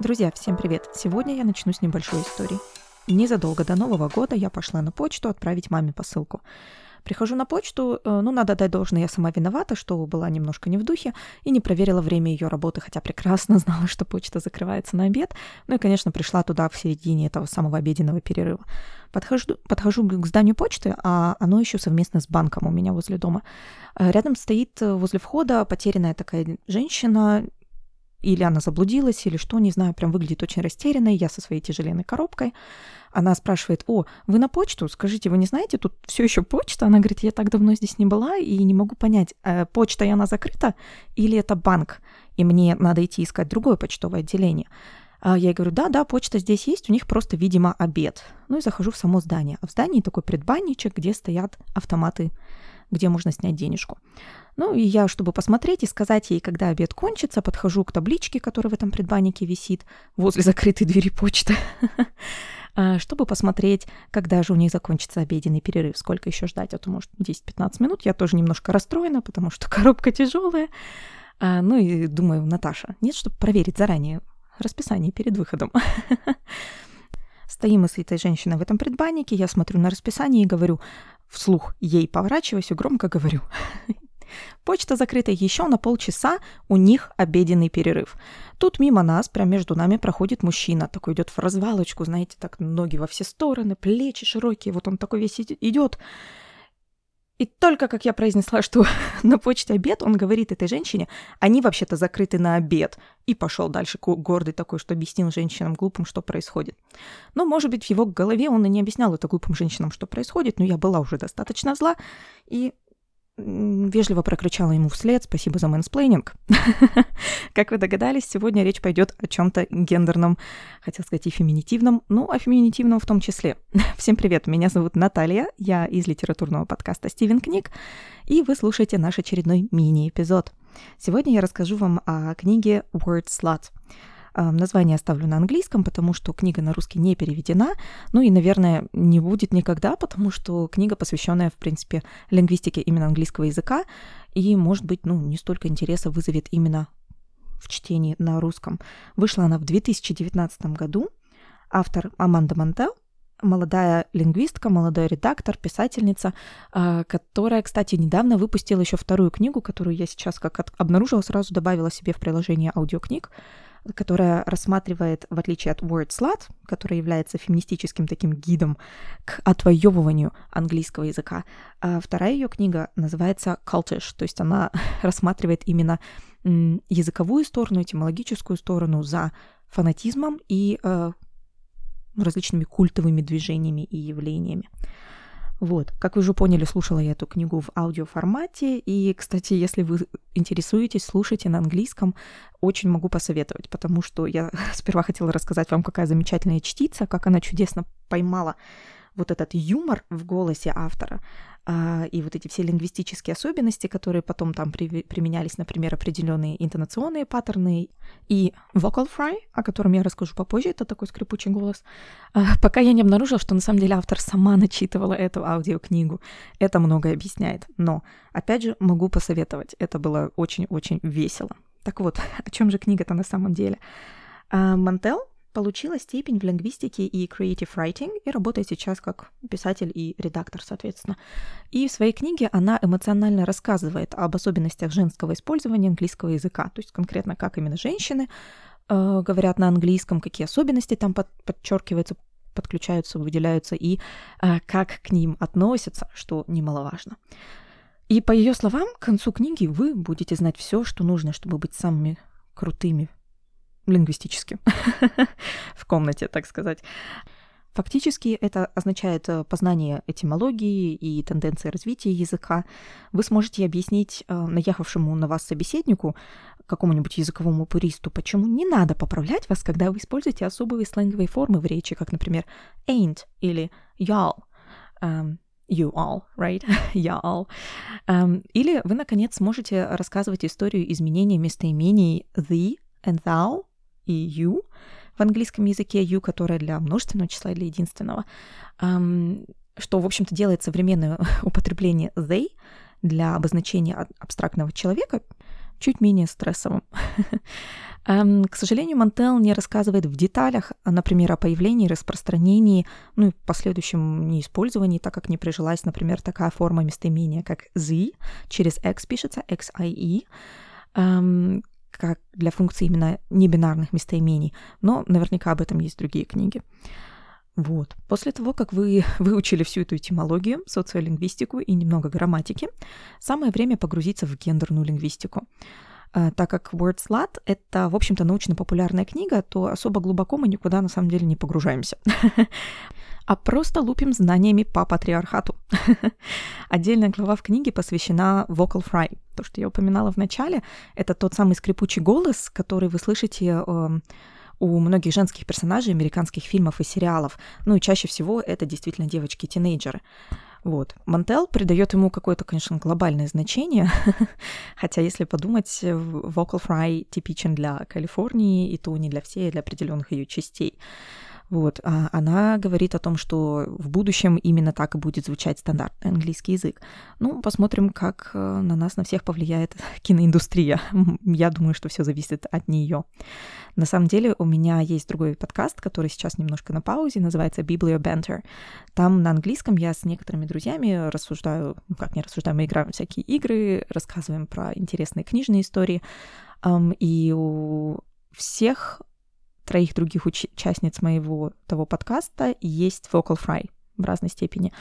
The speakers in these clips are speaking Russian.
Друзья, всем привет! Сегодня я начну с небольшой истории. Незадолго до Нового года я пошла на почту отправить маме посылку. Прихожу на почту, э, ну, надо дать должное, я сама виновата, что была немножко не в духе и не проверила время ее работы, хотя прекрасно знала, что почта закрывается на обед. Ну и, конечно, пришла туда в середине этого самого обеденного перерыва. Подхожу, подхожу к зданию почты, а оно еще совместно с банком у меня возле дома. Э, рядом стоит э, возле входа потерянная такая женщина, или она заблудилась, или что, не знаю, прям выглядит очень растерянной, я со своей тяжеленной коробкой. Она спрашивает, о, вы на почту? Скажите, вы не знаете, тут все еще почта? Она говорит, я так давно здесь не была и не могу понять, э, почта и она закрыта или это банк, и мне надо идти искать другое почтовое отделение. А я ей говорю, да, да, почта здесь есть, у них просто, видимо, обед. Ну и захожу в само здание. А в здании такой предбанничек, где стоят автоматы, где можно снять денежку. Ну и я, чтобы посмотреть и сказать ей, когда обед кончится, подхожу к табличке, которая в этом предбаннике висит, возле закрытой двери почты, а, чтобы посмотреть, когда же у них закончится обеденный перерыв, сколько еще ждать, а то, может, 10-15 минут. Я тоже немножко расстроена, потому что коробка тяжелая. А, ну и думаю, Наташа, нет, чтобы проверить заранее расписание перед выходом. Стоим мы с этой женщиной в этом предбаннике, я смотрю на расписание и говорю, вслух ей поворачиваюсь и громко говорю, Почта закрыта еще на полчаса, у них обеденный перерыв. Тут мимо нас, прямо между нами, проходит мужчина, такой идет в развалочку, знаете, так ноги во все стороны, плечи широкие, вот он такой весь идет. И только как я произнесла, что на почте обед, он говорит этой женщине, они вообще-то закрыты на обед. И пошел дальше гордый такой, что объяснил женщинам глупым, что происходит. Но, может быть, в его голове он и не объяснял это глупым женщинам, что происходит, но я была уже достаточно зла, и вежливо прокричала ему вслед «Спасибо за мэнсплейнинг». как вы догадались, сегодня речь пойдет о чем-то гендерном, хотел сказать и феминитивном, ну, о феминитивном в том числе. Всем привет, меня зовут Наталья, я из литературного подкаста «Стивен Книг», и вы слушаете наш очередной мини-эпизод. Сегодня я расскажу вам о книге «Wordslut». Название оставлю на английском, потому что книга на русский не переведена. Ну и, наверное, не будет никогда, потому что книга, посвященная, в принципе, лингвистике именно английского языка, и, может быть, ну, не столько интереса вызовет именно в чтении на русском. Вышла она в 2019 году. Автор Аманда Мантел, молодая лингвистка, молодой редактор, писательница, а, которая, кстати, недавно выпустила еще вторую книгу, которую я сейчас, как обнаружила, сразу добавила себе в приложение аудиокниг которая рассматривает, в отличие от Word Slut, которая является феминистическим таким гидом к отвоевыванию английского языка, а вторая ее книга называется Cultish, то есть она рассматривает именно языковую сторону, этимологическую сторону за фанатизмом и э, различными культовыми движениями и явлениями. Вот, как вы уже поняли, слушала я эту книгу в аудиоформате, и, кстати, если вы интересуетесь, слушайте на английском, очень могу посоветовать, потому что я сперва хотела рассказать вам, какая замечательная чтица, как она чудесно поймала вот этот юмор в голосе автора и вот эти все лингвистические особенности, которые потом там при, применялись, например, определенные интонационные паттерны и vocal fry, о котором я расскажу попозже, это такой скрипучий голос, а, пока я не обнаружила, что на самом деле автор сама начитывала эту аудиокнигу. Это многое объясняет. Но, опять же, могу посоветовать. Это было очень-очень весело. Так вот, о чем же книга-то на самом деле? А, Мантел Получила степень в лингвистике и creative writing и работает сейчас как писатель и редактор, соответственно. И в своей книге она эмоционально рассказывает об особенностях женского использования английского языка, то есть конкретно как именно женщины э, говорят на английском, какие особенности там под, подчеркиваются, подключаются, выделяются и э, как к ним относятся, что немаловажно. И по ее словам, к концу книги вы будете знать все, что нужно, чтобы быть самыми крутыми лингвистически в комнате, так сказать. Фактически это означает э, познание этимологии и тенденции развития языка. Вы сможете объяснить э, наехавшему на вас собеседнику, какому-нибудь языковому пуристу, почему не надо поправлять вас, когда вы используете особые сленговые формы в речи, как, например, ain't или y'all. Um, you all, right? y'all. Um, или вы, наконец, сможете рассказывать историю изменения местоимений the and thou и you в английском языке, you, которое для множественного числа или единственного, что, в общем-то, делает современное употребление they для обозначения абстрактного человека чуть менее стрессовым. К сожалению, Мантел не рассказывает в деталях, например, о появлении, распространении, ну и последующем неиспользовании, так как не прижилась, например, такая форма местоимения, как Z, через X пишется, XIE, эм, как для функций именно небинарных местоимений, но наверняка об этом есть другие книги. Вот. После того, как вы выучили всю эту этимологию, социолингвистику и немного грамматики, самое время погрузиться в гендерную лингвистику. А, так как WordSlat — это, в общем-то, научно-популярная книга, то особо глубоко мы никуда на самом деле не погружаемся. а просто лупим знаниями по патриархату. Отдельная глава в книге посвящена vocal fry. То, что я упоминала в начале, это тот самый скрипучий голос, который вы слышите э, у многих женских персонажей американских фильмов и сериалов. Ну и чаще всего это действительно девочки-тинейджеры. Вот. Мантел придает ему какое-то, конечно, глобальное значение, хотя, если подумать, vocal fry типичен для Калифорнии, и то не для всей, а для определенных ее частей. Вот, а она говорит о том, что в будущем именно так и будет звучать стандартный английский язык. Ну, посмотрим, как э, на нас, на всех повлияет киноиндустрия. Я думаю, что все зависит от нее. На самом деле у меня есть другой подкаст, который сейчас немножко на паузе, называется Biblio Banter. Там на английском я с некоторыми друзьями рассуждаю, ну как не рассуждаю, мы играем в всякие игры, рассказываем про интересные книжные истории. И у всех троих других участниц моего того подкаста есть vocal fry в разной степени.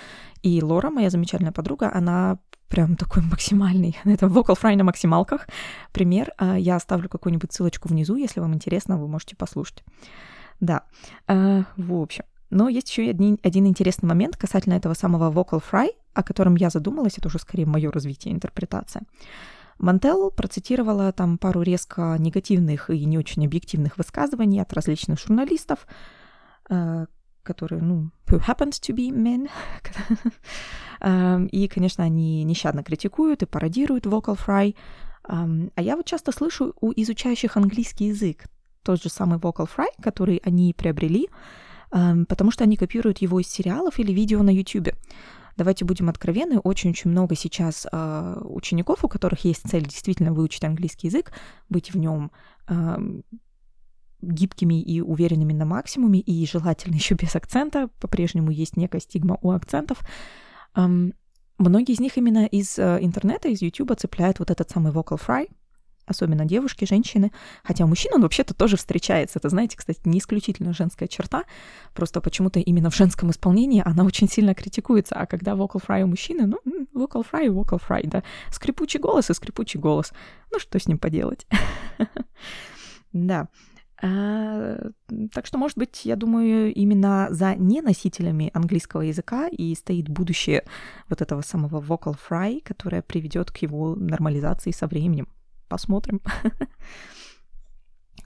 И Лора, моя замечательная подруга, она прям такой максимальный. Это vocal fry на максималках. Пример. А, я оставлю какую-нибудь ссылочку внизу, если вам интересно, вы можете послушать. Да. А, в общем. Но есть еще один, один интересный момент касательно этого самого vocal fry, о котором я задумалась, это уже скорее мое развитие интерпретация. Мантел процитировала там пару резко негативных и не очень объективных высказываний от различных журналистов, э, которые, ну, who happens to be men. Эм, и, конечно, они нещадно критикуют и пародируют vocal fry. Эм, а я вот часто слышу у изучающих английский язык тот же самый vocal fry, который они приобрели, потому что они копируют его из сериалов или видео на YouTube давайте будем откровенны, очень-очень много сейчас э, учеников, у которых есть цель действительно выучить английский язык, быть в нем э, гибкими и уверенными на максимуме, и желательно еще без акцента, по-прежнему есть некая стигма у акцентов. Эм, многие из них именно из э, интернета, из YouTube цепляют вот этот самый vocal fry, особенно девушки, женщины, хотя мужчин он вообще-то тоже встречается. Это, знаете, кстати, не исключительно женская черта, просто почему-то именно в женском исполнении она очень сильно критикуется, а когда vocal fry у мужчины, ну, vocal fry vocal fry, да, скрипучий голос и скрипучий голос. Ну, что с ним поделать? Да. А, так что, может быть, я думаю, именно за неносителями английского языка и стоит будущее вот этого самого vocal fry, которое приведет к его нормализации со временем. Посмотрим.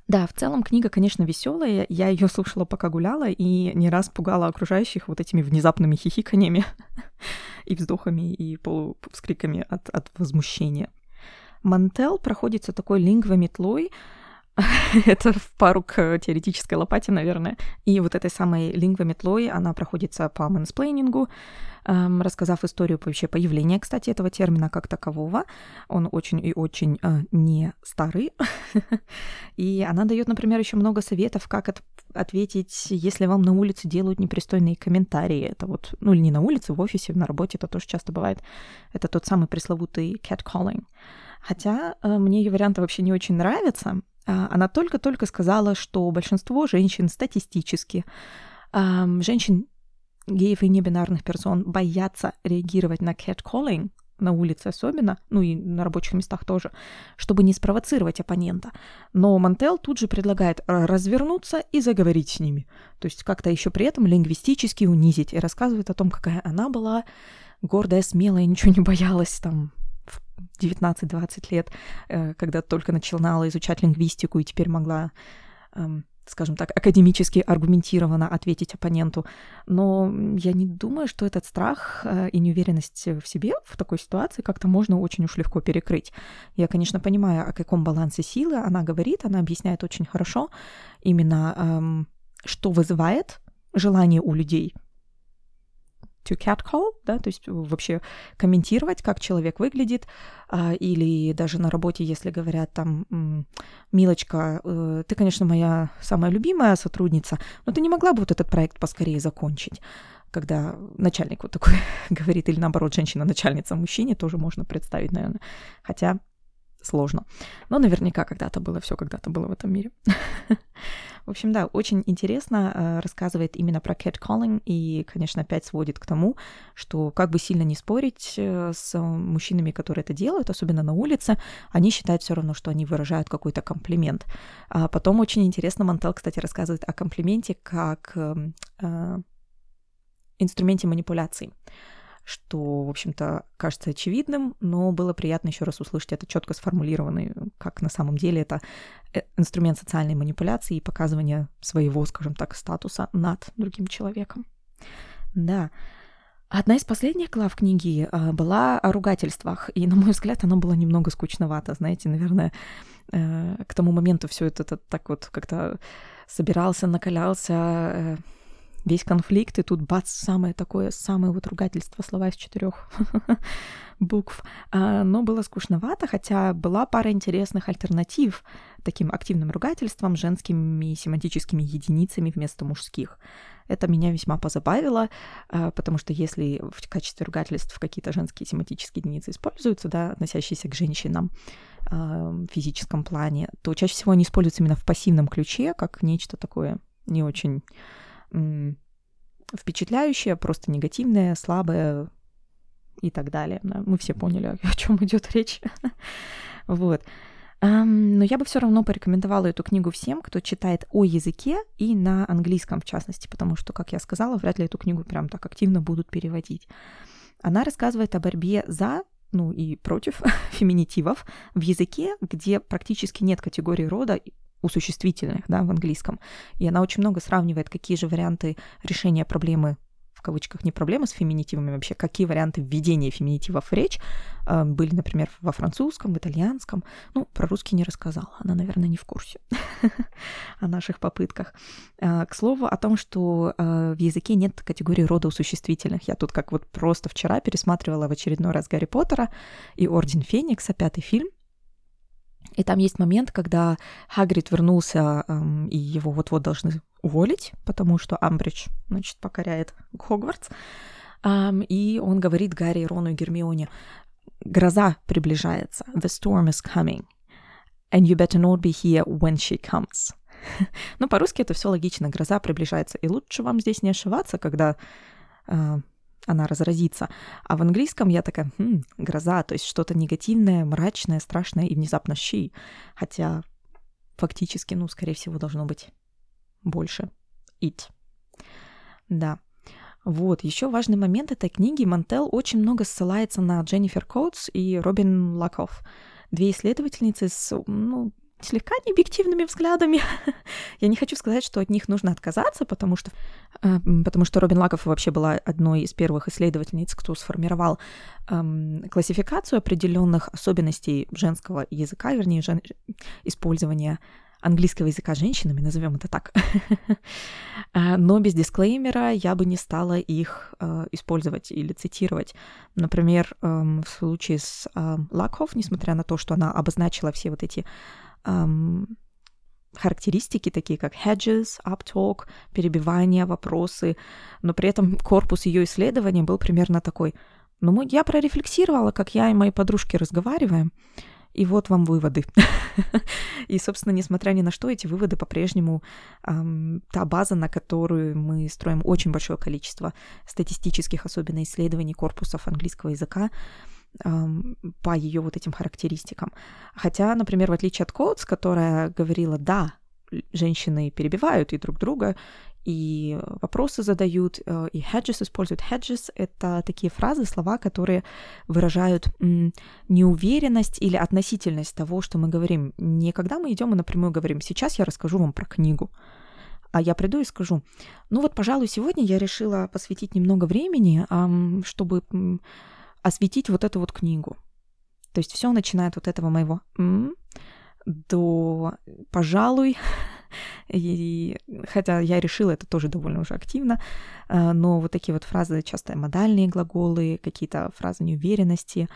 Да, в целом книга, конечно, веселая. Я ее слушала, пока гуляла, и не раз пугала окружающих вот этими внезапными хихиканиями и вздохами, и полувскриками от, от возмущения. Мантел проходится такой лингвометлой, Это в пару к теоретической лопате, наверное. И вот этой самой лингвометлой она проходится по мэнсплейнингу, эм, рассказав историю вообще появления, кстати, этого термина как такового. Он очень и очень э, не старый. и она дает, например, еще много советов, как от, ответить, если вам на улице делают непристойные комментарии. Это вот, ну или не на улице, в офисе, на работе, это тоже часто бывает. Это тот самый пресловутый catcalling. Хотя э, мне ее варианты вообще не очень нравятся, она только-только сказала, что большинство женщин статистически, женщин геев и небинарных персон боятся реагировать на catcalling, на улице особенно, ну и на рабочих местах тоже, чтобы не спровоцировать оппонента. Но Мантел тут же предлагает развернуться и заговорить с ними. То есть как-то еще при этом лингвистически унизить и рассказывает о том, какая она была гордая, смелая, ничего не боялась, там, 19-20 лет, э, когда только начинала изучать лингвистику и теперь могла, эм, скажем так, академически аргументированно ответить оппоненту. Но я не думаю, что этот страх э, и неуверенность в себе в такой ситуации как-то можно очень уж легко перекрыть. Я, конечно, понимаю, о каком балансе силы она говорит, она объясняет очень хорошо именно, эм, что вызывает желание у людей to catcall, да, то есть вообще комментировать, как человек выглядит, а, или даже на работе, если говорят там, Милочка, э, ты, конечно, моя самая любимая сотрудница, но ты не могла бы вот этот проект поскорее закончить когда начальник вот такой говорит, или наоборот, женщина-начальница мужчине, тоже можно представить, наверное. Хотя сложно. Но наверняка когда-то было, все когда-то было в этом мире. в общем, да, очень интересно э, рассказывает именно про catcalling и, конечно, опять сводит к тому, что как бы сильно не спорить э, с мужчинами, которые это делают, особенно на улице, они считают все равно, что они выражают какой-то комплимент. А потом очень интересно Мантел, кстати, рассказывает о комплименте как эм, э, инструменте манипуляции что, в общем-то, кажется очевидным, но было приятно еще раз услышать это четко сформулированный, как на самом деле это э, инструмент социальной манипуляции и показывания своего, скажем так, статуса над другим человеком. Да. Одна из последних глав книги а, была о ругательствах, и, на мой взгляд, она была немного скучновата. Знаете, наверное, э, к тому моменту все это так вот как-то собирался, накалялся, э, весь конфликт, и тут бац, самое такое, самое вот ругательство, слова из четырех букв. А, но было скучновато, хотя была пара интересных альтернатив таким активным ругательствам, женскими семантическими единицами вместо мужских. Это меня весьма позабавило, а, потому что если в качестве ругательств какие-то женские семантические единицы используются, да, относящиеся к женщинам а, в физическом плане, то чаще всего они используются именно в пассивном ключе, как нечто такое не очень впечатляющее, просто негативное, слабое и так далее. Мы все поняли, о чем идет речь. вот. Но я бы все равно порекомендовала эту книгу всем, кто читает о языке и на английском в частности, потому что, как я сказала, вряд ли эту книгу прям так активно будут переводить. Она рассказывает о борьбе за ну и против феминитивов в языке, где практически нет категории рода у существительных, да, в английском. И она очень много сравнивает, какие же варианты решения проблемы в кавычках не проблемы с феминитивами вообще, какие варианты введения феминитивов в речь э, были, например, во французском, в итальянском. Ну, про русский не рассказала, она, наверное, не в курсе о наших попытках. Э, к слову о том, что э, в языке нет категории рода у существительных. Я тут как вот просто вчера пересматривала в очередной раз Гарри Поттера и Орден Феникса, пятый фильм, и там есть момент, когда Хагрид вернулся, эм, и его вот-вот должны уволить, потому что Амбридж, значит, покоряет Хогвартс. Эм, и он говорит Гарри, Рону и Гермионе, гроза приближается, the storm is coming, and you better not be here when she comes. ну, по-русски это все логично, гроза приближается, и лучше вам здесь не ошибаться, когда э, она разразится. А в английском я такая, хм, гроза, то есть что-то негативное, мрачное, страшное и внезапно щи. Хотя фактически, ну, скорее всего, должно быть больше. It. Да. Вот, еще важный момент этой книги. Мантел очень много ссылается на Дженнифер Коутс и Робин Лаков. Две исследовательницы с, ну, слегка необъективными взглядами. Я не хочу сказать, что от них нужно отказаться, потому что, э, потому что Робин Лаков вообще была одной из первых исследовательниц, кто сформировал эм, классификацию определенных особенностей женского языка, вернее, жен... использования английского языка женщинами, назовем это так. Э, но без дисклеймера я бы не стала их э, использовать или цитировать. Например, в случае с Лакхоф, несмотря на то, что она обозначила все вот эти эм, характеристики, такие как hedges, uptalk, перебивания, вопросы, но при этом корпус ее исследования был примерно такой. Ну, я прорефлексировала, как я и мои подружки разговариваем, и вот вам выводы. и, собственно, несмотря ни на что, эти выводы по-прежнему эм, та база, на которую мы строим очень большое количество статистических, особенно исследований корпусов английского языка, по ее вот этим характеристикам. Хотя, например, в отличие от Коутс, которая говорила, да, женщины перебивают и друг друга, и вопросы задают, э, и hedges используют. Hedges — это такие фразы, слова, которые выражают неуверенность или относительность того, что мы говорим. Не когда мы идем и напрямую говорим, сейчас я расскажу вам про книгу, а я приду и скажу, ну вот, пожалуй, сегодня я решила посвятить немного времени, чтобы осветить вот эту вот книгу. То есть все начинает вот этого моего м до, пожалуй, и хотя я решила это тоже довольно уже активно, э, но вот такие вот фразы, часто модальные глаголы, какие-то фразы неуверенности,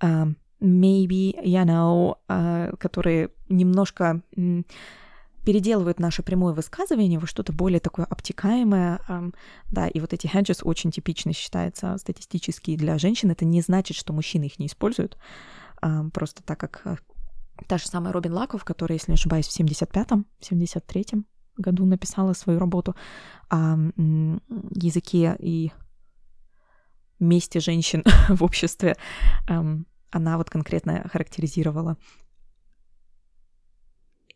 э, maybe, you know, э, которые немножко переделывают наше прямое высказывание во что-то более такое обтекаемое. Да, и вот эти hedges очень типичны считается статистически для женщин. Это не значит, что мужчины их не используют. Просто так как Та же самая Робин Лаков, которая, если не ошибаюсь, в 75-м, 73-м году написала свою работу о языке и месте женщин в обществе. Она вот конкретно характеризировала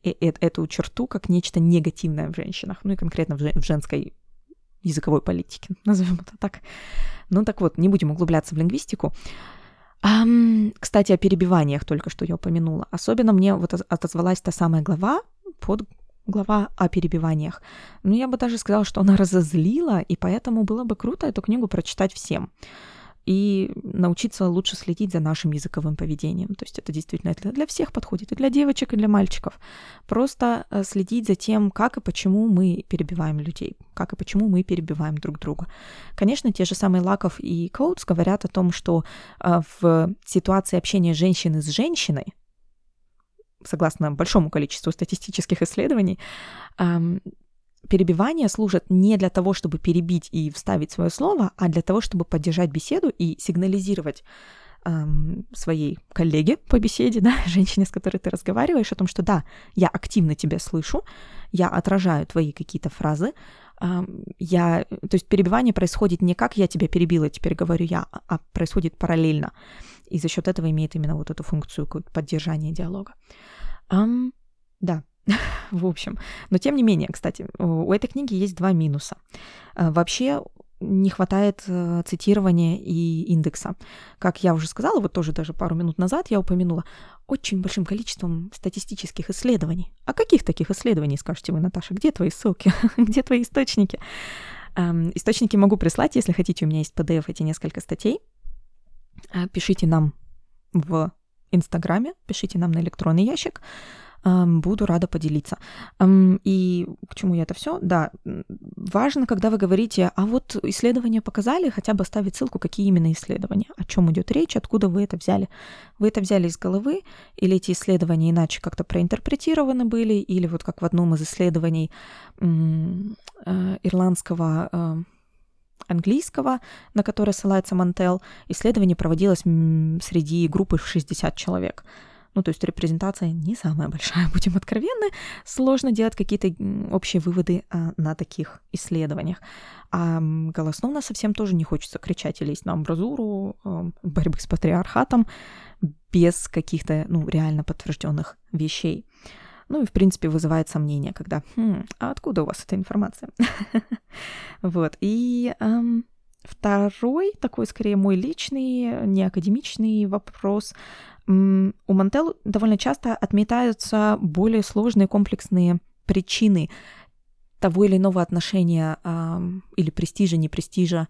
эту черту как нечто негативное в женщинах, ну и конкретно в женской языковой политике, назовем это так. Ну так вот, не будем углубляться в лингвистику. Um, кстати, о перебиваниях только что я упомянула. Особенно мне вот отозвалась та самая глава, под глава о перебиваниях. Ну, я бы даже сказала, что она разозлила, и поэтому было бы круто эту книгу прочитать всем и научиться лучше следить за нашим языковым поведением. То есть это действительно для, всех подходит, и для девочек, и для мальчиков. Просто э, следить за тем, как и почему мы перебиваем людей, как и почему мы перебиваем друг друга. Конечно, те же самые Лаков и Коутс говорят о том, что э, в ситуации общения женщины с женщиной, согласно большому количеству статистических исследований, перебивания служат не для того, чтобы перебить и вставить свое слово, а для того, чтобы поддержать беседу и сигнализировать эм, своей коллеге по беседе, да, женщине, с которой ты разговариваешь, о том, что да, я активно тебя слышу, я отражаю твои какие-то фразы, эм, я, то есть перебивание происходит не как я тебя перебила, теперь говорю я, а происходит параллельно, и за счет этого имеет именно вот эту функцию поддержания диалога. Эм, да, в общем. Но тем не менее, кстати, у этой книги есть два минуса. Э, вообще не хватает э, цитирования и индекса. Как я уже сказала, вот тоже даже пару минут назад я упомянула, очень большим количеством статистических исследований. А каких таких исследований, скажете вы, Наташа? Где твои ссылки? Где твои источники? Эм, источники могу прислать, если хотите. У меня есть PDF эти несколько статей. Э, пишите нам в Инстаграме, пишите нам на электронный ящик буду рада поделиться. И к чему я это все? Да, важно, когда вы говорите, а вот исследования показали, хотя бы ставить ссылку, какие именно исследования, о чем идет речь, откуда вы это взяли. Вы это взяли из головы, или эти исследования иначе как-то проинтерпретированы были, или вот как в одном из исследований э, ирландского английского, на которое ссылается Мантел, исследование проводилось среди группы 60 человек. Ну, то есть репрезентация не самая большая, будем откровенны. Сложно делать какие-то общие выводы а, на таких исследованиях. А голословно совсем тоже не хочется кричать и лезть на амбразуру а, борьбы с патриархатом без каких-то, ну, реально подтвержденных вещей. Ну и, в принципе, вызывает сомнения, когда хм, а откуда у вас эта информация? вот. И второй, такой скорее мой личный, не академичный вопрос у Мантел довольно часто отметаются более сложные комплексные причины того или иного отношения или престижа, не престижа,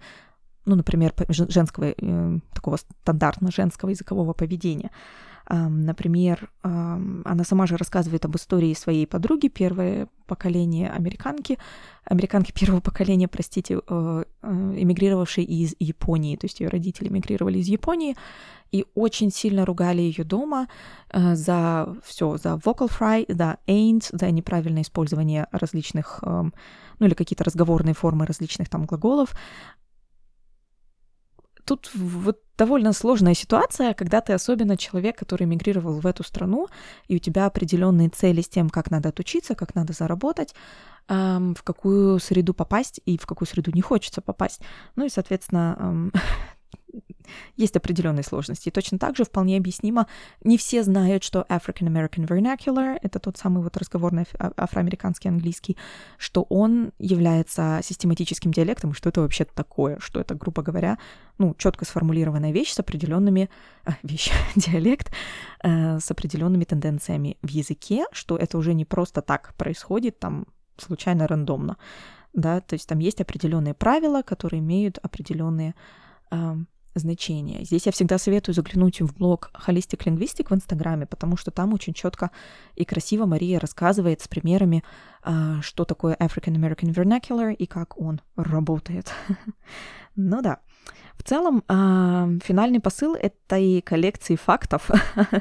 ну, например, женского, э, такого стандартно женского языкового поведения. Например, она сама же рассказывает об истории своей подруги, первое поколение американки, американки первого поколения, простите, э, э, эмигрировавшей из Японии, то есть ее родители эмигрировали из Японии, и очень сильно ругали ее дома э, за все, за vocal fry, за ain't, за неправильное использование различных, ну или какие-то разговорные формы различных там глаголов. Тут вот довольно сложная ситуация, когда ты особенно человек, который мигрировал в эту страну, и у тебя определенные цели с тем, как надо отучиться, как надо заработать, эм, в какую среду попасть и в какую среду не хочется попасть. Ну и, соответственно, эм, есть определенные сложности. Точно так же вполне объяснимо, не все знают, что African American Vernacular — это тот самый вот разговорный а, афроамериканский английский, что он является систематическим диалектом, и что это вообще такое, что это, грубо говоря, ну, четко сформулированная вещь с определенными, а, вещь, диалект, э, с определенными тенденциями в языке, что это уже не просто так происходит, там, случайно, рандомно, да, то есть там есть определенные правила, которые имеют определенные значения. Здесь я всегда советую заглянуть в блог Holistic Linguistic в Инстаграме, потому что там очень четко и красиво Мария рассказывает с примерами, а, что такое African American Vernacular и как он работает. ну да. В целом, а, финальный посыл этой коллекции фактов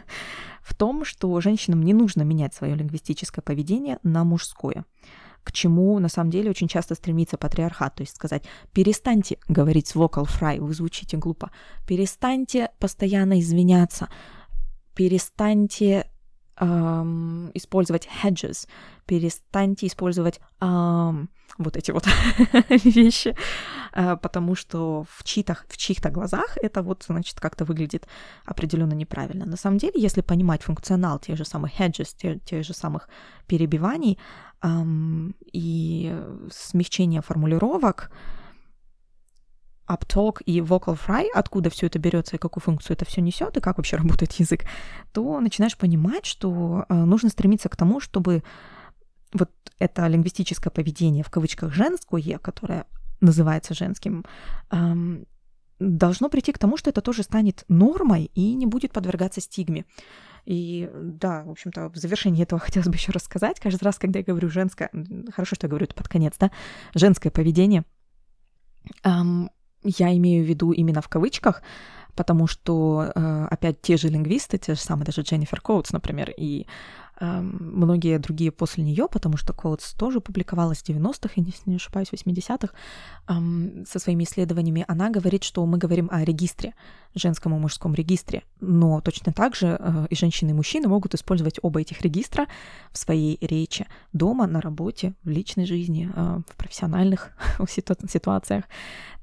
в том, что женщинам не нужно менять свое лингвистическое поведение на мужское к чему на самом деле очень часто стремится патриархат, то есть сказать, перестаньте говорить vocal fry, вы звучите глупо, перестаньте постоянно извиняться, перестаньте эм, использовать hedges, перестаньте использовать эм, вот эти вот вещи, э, потому что в чьих-то, в чьих-то глазах это вот, значит, как-то выглядит определенно неправильно. На самом деле, если понимать функционал тех же самых hedges, тех, тех же самых перебиваний эм, и смягчения формулировок, uptalk и vocal fry, откуда все это берется и какую функцию это все несет, и как вообще работает язык, то начинаешь понимать, что э, нужно стремиться к тому, чтобы вот это лингвистическое поведение в кавычках женское, которое называется женским, эм, должно прийти к тому, что это тоже станет нормой и не будет подвергаться стигме. И да, в общем-то, в завершении этого хотелось бы еще рассказать. Каждый раз, когда я говорю женское, хорошо, что я говорю это под конец, да, женское поведение, эм, я имею в виду именно в кавычках, потому что, э, опять, те же лингвисты, те же самые даже Дженнифер Коутс, например, и многие другие после нее, потому что Коутс тоже публиковалась в 90-х, если не ошибаюсь, 80-х, со своими исследованиями, она говорит, что мы говорим о регистре, женском и мужском регистре, но точно так же э, и женщины, и мужчины могут использовать оба этих регистра в своей речи дома, на работе, в личной жизни, э, в профессиональных ситуациях.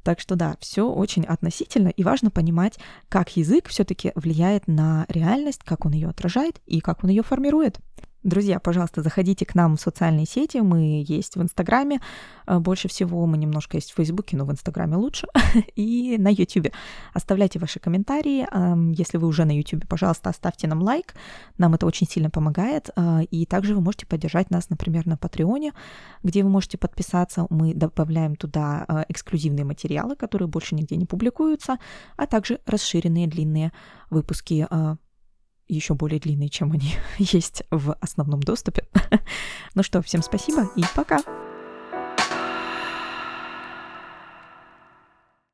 Так что да, все очень относительно, и важно понимать, как язык все-таки влияет на реальность, как он ее отражает и как он ее формирует. Друзья, пожалуйста, заходите к нам в социальные сети. Мы есть в Инстаграме. Э, больше всего мы немножко есть в Фейсбуке, но в Инстаграме лучше. И на Ютубе. Оставляйте ваши комментарии. Если вы уже на Ютубе, пожалуйста, оставьте нам лайк. Нам это очень сильно помогает. Э, и также вы можете поддержать нас, например, на Патреоне, где вы можете подписаться. Мы добавляем туда э, эксклюзивные материалы, которые больше нигде не публикуются, а также расширенные длинные выпуски еще более длинные, чем они есть в основном доступе. ну что, всем спасибо и пока!